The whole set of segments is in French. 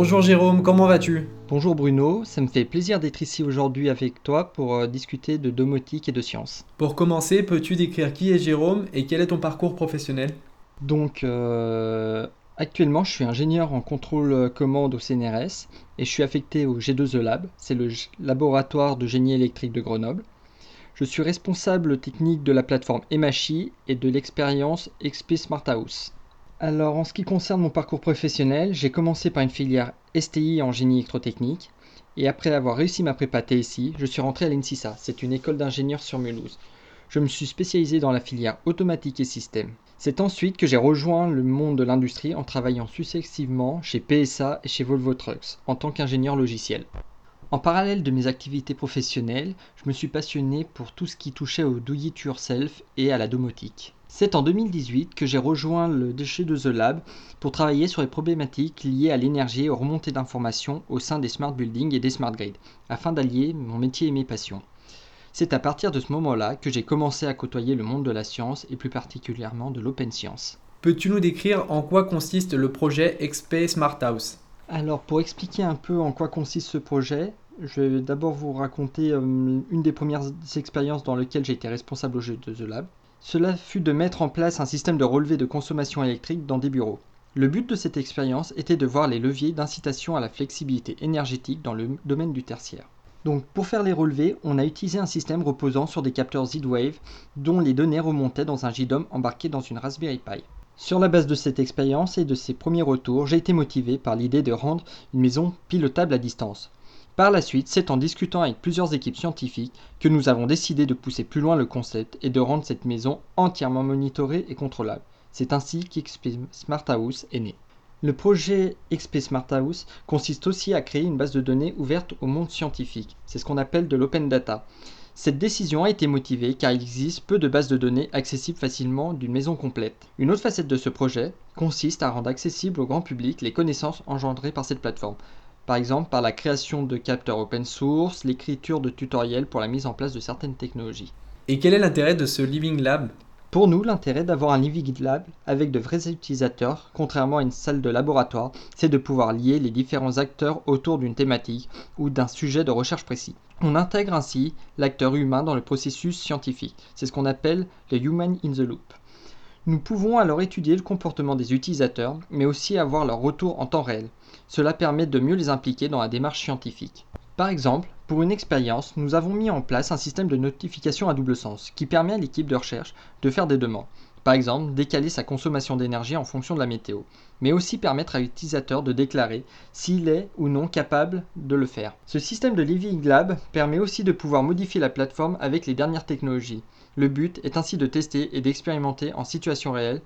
Bonjour Jérôme, comment vas-tu? Bonjour Bruno, ça me fait plaisir d'être ici aujourd'hui avec toi pour euh, discuter de domotique et de science. Pour commencer, peux-tu décrire qui est Jérôme et quel est ton parcours professionnel? Donc euh, actuellement je suis ingénieur en contrôle euh, commande au CNRS et je suis affecté au G2E Lab, c'est le laboratoire de génie électrique de Grenoble. Je suis responsable technique de la plateforme Emachi et de l'expérience XP Smart House. Alors en ce qui concerne mon parcours professionnel, j'ai commencé par une filière STI en génie électrotechnique et après avoir réussi ma prépa TSI, je suis rentré à l'INSISA, c'est une école d'ingénieurs sur Mulhouse. Je me suis spécialisé dans la filière automatique et système. C'est ensuite que j'ai rejoint le monde de l'industrie en travaillant successivement chez PSA et chez Volvo Trucks en tant qu'ingénieur logiciel. En parallèle de mes activités professionnelles, je me suis passionné pour tout ce qui touchait au do it yourself et à la domotique. C'est en 2018 que j'ai rejoint le déchet de The Lab pour travailler sur les problématiques liées à l'énergie et aux remontées d'informations au sein des smart buildings et des smart grids, afin d'allier mon métier et mes passions. C'est à partir de ce moment-là que j'ai commencé à côtoyer le monde de la science et plus particulièrement de l'open science. Peux-tu nous décrire en quoi consiste le projet XP Smart House? Alors pour expliquer un peu en quoi consiste ce projet, je vais d'abord vous raconter euh, une des premières expériences dans lesquelles j'ai été responsable au jeu de The Lab. Cela fut de mettre en place un système de relevé de consommation électrique dans des bureaux. Le but de cette expérience était de voir les leviers d'incitation à la flexibilité énergétique dans le domaine du tertiaire. Donc pour faire les relevés, on a utilisé un système reposant sur des capteurs Z-Wave dont les données remontaient dans un JDOM embarqué dans une Raspberry Pi. Sur la base de cette expérience et de ces premiers retours, j'ai été motivé par l'idée de rendre une maison pilotable à distance. Par la suite, c'est en discutant avec plusieurs équipes scientifiques que nous avons décidé de pousser plus loin le concept et de rendre cette maison entièrement monitorée et contrôlable. C'est ainsi qu'XP Smart House est né. Le projet XP Smart House consiste aussi à créer une base de données ouverte au monde scientifique. C'est ce qu'on appelle de l'open data. Cette décision a été motivée car il existe peu de bases de données accessibles facilement d'une maison complète. Une autre facette de ce projet consiste à rendre accessibles au grand public les connaissances engendrées par cette plateforme. Par exemple par la création de capteurs open source, l'écriture de tutoriels pour la mise en place de certaines technologies. Et quel est l'intérêt de ce Living Lab? Pour nous, l'intérêt d'avoir un Living Lab avec de vrais utilisateurs, contrairement à une salle de laboratoire, c'est de pouvoir lier les différents acteurs autour d'une thématique ou d'un sujet de recherche précis. On intègre ainsi l'acteur humain dans le processus scientifique. C'est ce qu'on appelle le Human in the Loop. Nous pouvons alors étudier le comportement des utilisateurs, mais aussi avoir leur retour en temps réel. Cela permet de mieux les impliquer dans la démarche scientifique. Par exemple, pour une expérience, nous avons mis en place un système de notification à double sens qui permet à l'équipe de recherche de faire des demandes. Par exemple, décaler sa consommation d'énergie en fonction de la météo, mais aussi permettre à l'utilisateur de déclarer s'il est ou non capable de le faire. Ce système de Living Lab permet aussi de pouvoir modifier la plateforme avec les dernières technologies. Le but est ainsi de tester et d'expérimenter en situation réelle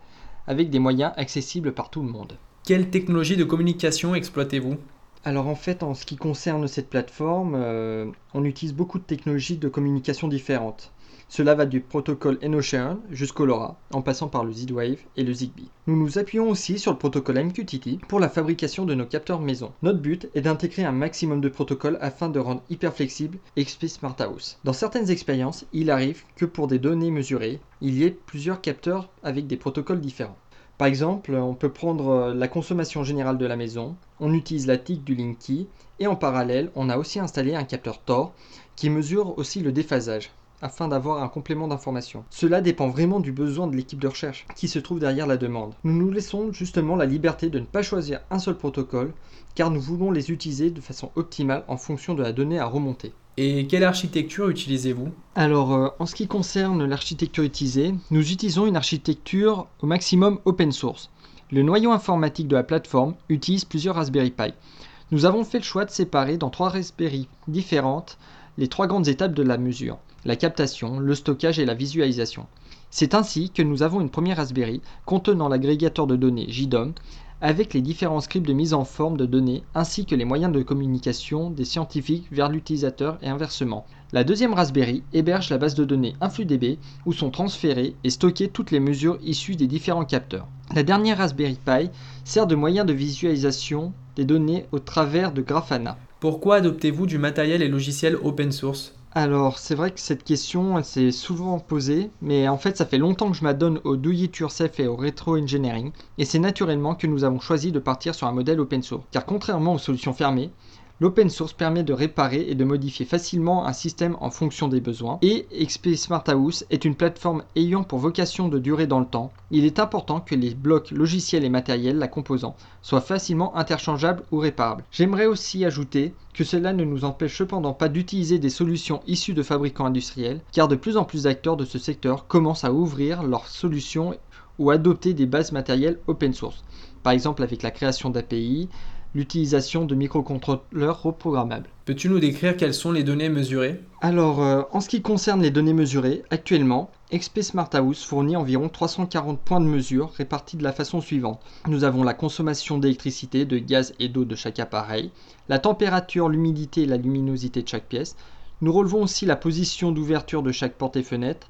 avec des moyens accessibles par tout le monde. Quelle technologie de communication exploitez-vous? Alors en fait, en ce qui concerne cette plateforme, euh, on utilise beaucoup de technologies de communication différentes. Cela va du protocole EnOcean jusqu'au LoRa, en passant par le Z-Wave et le Zigbee. Nous nous appuyons aussi sur le protocole MQTT pour la fabrication de nos capteurs maison. Notre but est d'intégrer un maximum de protocoles afin de rendre hyper flexible XP Smart House. Dans certaines expériences, il arrive que pour des données mesurées, il y ait plusieurs capteurs avec des protocoles différents. Par exemple, on peut prendre euh, la consommation générale de la maison, on utilise la TIC du Linky et en parallèle, on a aussi installé un capteur Tor qui mesure aussi le déphasage afin d'avoir un complément d'information. Cela dépend vraiment du besoin de l'équipe de recherche qui se trouve derrière la demande. Nous nous laissons justement la liberté de ne pas choisir un seul protocole car nous voulons les utiliser de façon optimale en fonction de la donnée à remonter. Et quelle architecture utilisez-vous? Alors, euh, en ce qui concerne l'architecture utilisée, nous utilisons une architecture au maximum open source. Le noyau informatique de la plateforme utilise plusieurs Raspberry Pi. Nous avons fait le choix de séparer dans trois Raspberry différentes les trois grandes étapes de la mesure la captation, le stockage et la visualisation. C'est ainsi que nous avons une première Raspberry contenant l'agrégateur de données JDOM avec les différents scripts de mise en forme de données ainsi que les moyens de communication des scientifiques vers l'utilisateur et inversement. La deuxième Raspberry héberge la base de données InfluDB où sont transférées et stockées toutes les mesures issues des différents capteurs. La dernière Raspberry Pi sert de moyen de visualisation des données au travers de Grafana. Pourquoi adoptez-vous du matériel et logiciel open source? Alors, c'est vrai que cette question, s'est souvent posée, mais en fait, ça fait longtemps que je m'adonne au do it et au rétro-engineering, et c'est naturellement que nous avons choisi de partir sur un modèle open source. Car contrairement aux solutions fermées, L'open source permet de réparer et de modifier facilement un système en fonction des besoins et XP Smart House est une plateforme ayant pour vocation de durer dans le temps. Il est important que les blocs logiciels et matériels la composant soient facilement interchangeables ou réparables. J'aimerais aussi ajouter que cela ne nous empêche cependant pas d'utiliser des solutions issues de fabricants industriels car de plus en plus d'acteurs de ce secteur commencent à ouvrir leurs solutions ou adopter des bases matérielles open source. Par exemple avec la création d'API, l'utilisation de microcontrôleurs reprogrammables. Peux-tu nous décrire quelles sont les données mesurées? Alors, euh, en ce qui concerne les données mesurées, actuellement, XP Smart House fournit environ 340 points de mesure répartis de la façon suivante. Nous avons la consommation d'électricité, de gaz et d'eau de chaque appareil, la température, l'humidité et la luminosité de chaque pièce. Nous relevons aussi la position d'ouverture de chaque porte et fenêtre,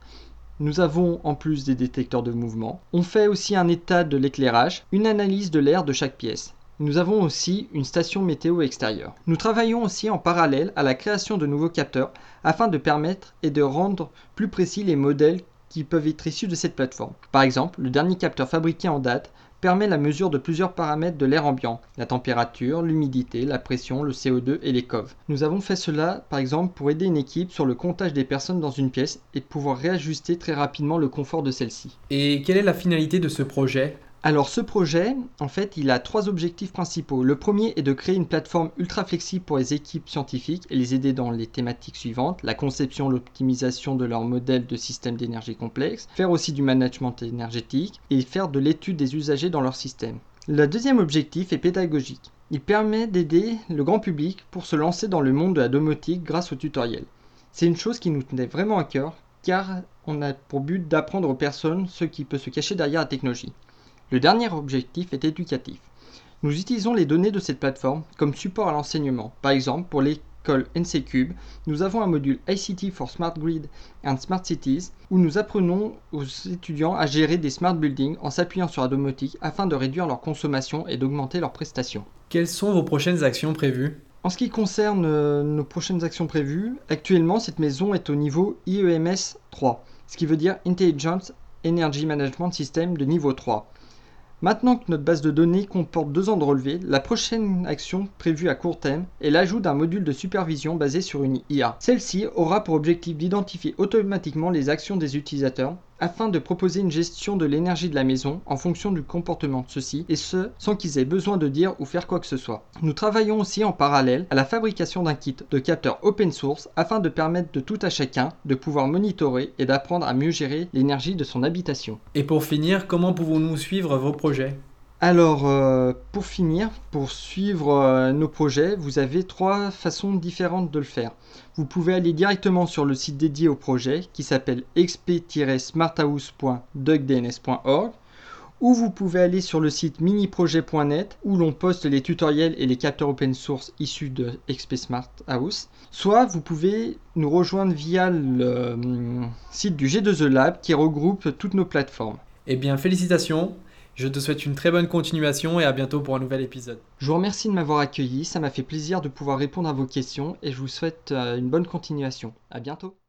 nous avons en plus des détecteurs de mouvement. On fait aussi un état de l'éclairage, une analyse de l'air de chaque pièce. Nous avons aussi une station météo extérieure. Nous travaillons aussi en parallèle à la création de nouveaux capteurs afin de permettre et de rendre plus précis les modèles qui peuvent être issus de cette plateforme. Par exemple, le dernier capteur fabriqué en date permet la mesure de plusieurs paramètres de l'air ambiant, la température, l'humidité, la pression, le CO2 et les coves. Nous avons fait cela par exemple pour aider une équipe sur le comptage des personnes dans une pièce et pouvoir réajuster très rapidement le confort de celle-ci. Et quelle est la finalité de ce projet? Alors ce projet, en fait, il a trois objectifs principaux. Le premier est de créer une plateforme ultra flexible pour les équipes scientifiques et les aider dans les thématiques suivantes, la conception, l'optimisation de leur modèle de système d'énergie complexe, faire aussi du management énergétique et faire de l'étude des usagers dans leur système. Le deuxième objectif est pédagogique. Il permet d'aider le grand public pour se lancer dans le monde de la domotique grâce au tutoriel. C'est une chose qui nous tenait vraiment à cœur car on a pour but d'apprendre aux personnes ce qui peut se cacher derrière la technologie. Le dernier objectif est éducatif. Nous utilisons les données de cette plateforme comme support à l'enseignement. Par exemple, pour l'école NCCube, nous avons un module ICT for Smart Grid and Smart Cities où nous apprenons aux étudiants à gérer des smart buildings en s'appuyant sur la domotique afin de réduire leur consommation et d'augmenter leurs prestations. Quelles sont vos prochaines actions prévues? En ce qui concerne euh, nos prochaines actions prévues, actuellement cette maison est au niveau IEMS 3, ce qui veut dire Intelligence Energy Management System de niveau 3. Maintenant que notre base de données comporte deux ans de relevé, la prochaine action prévue à court terme est l'ajout d'un module de supervision basé sur une IA. Celle-ci aura pour objectif d'identifier automatiquement les actions des utilisateurs afin de proposer une gestion de l'énergie de la maison en fonction du comportement de ceux-ci et ce sans qu'ils aient besoin de dire ou faire quoi que ce soit. Nous travaillons aussi en parallèle à la fabrication d'un kit de capteurs open source afin de permettre de tout à chacun de pouvoir monitorer et d'apprendre à mieux gérer l'énergie de son habitation. Et pour finir, comment pouvons-nous suivre vos projets? Alors, euh, pour finir, pour suivre euh, nos projets, vous avez trois façons différentes de le faire. Vous pouvez aller directement sur le site dédié au projet qui s'appelle xp-smarthouse.duckdns.org ou vous pouvez aller sur le site miniprojet.net où l'on poste les tutoriels et les capteurs open source issus de XP Smart House. Soit vous pouvez nous rejoindre via le hum, site du G2E Lab qui regroupe toutes nos plateformes. Eh bien, félicitations je te souhaite une très bonne continuation et à bientôt pour un nouvel épisode. Je vous remercie de m'avoir accueilli, ça m'a fait plaisir de pouvoir répondre à vos questions et je vous souhaite euh, une bonne continuation. À bientôt.